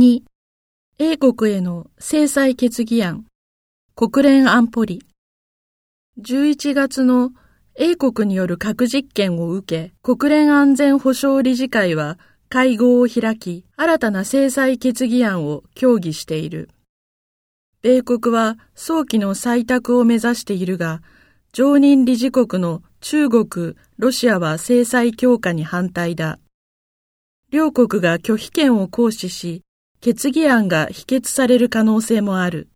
2、英国への制裁決議案、国連安保理。11月の英国による核実験を受け、国連安全保障理事会は会合を開き、新たな制裁決議案を協議している。米国は早期の採択を目指しているが、常任理事国の中国、ロシアは制裁強化に反対だ。両国が拒否権を行使し、決議案が否決される可能性もある。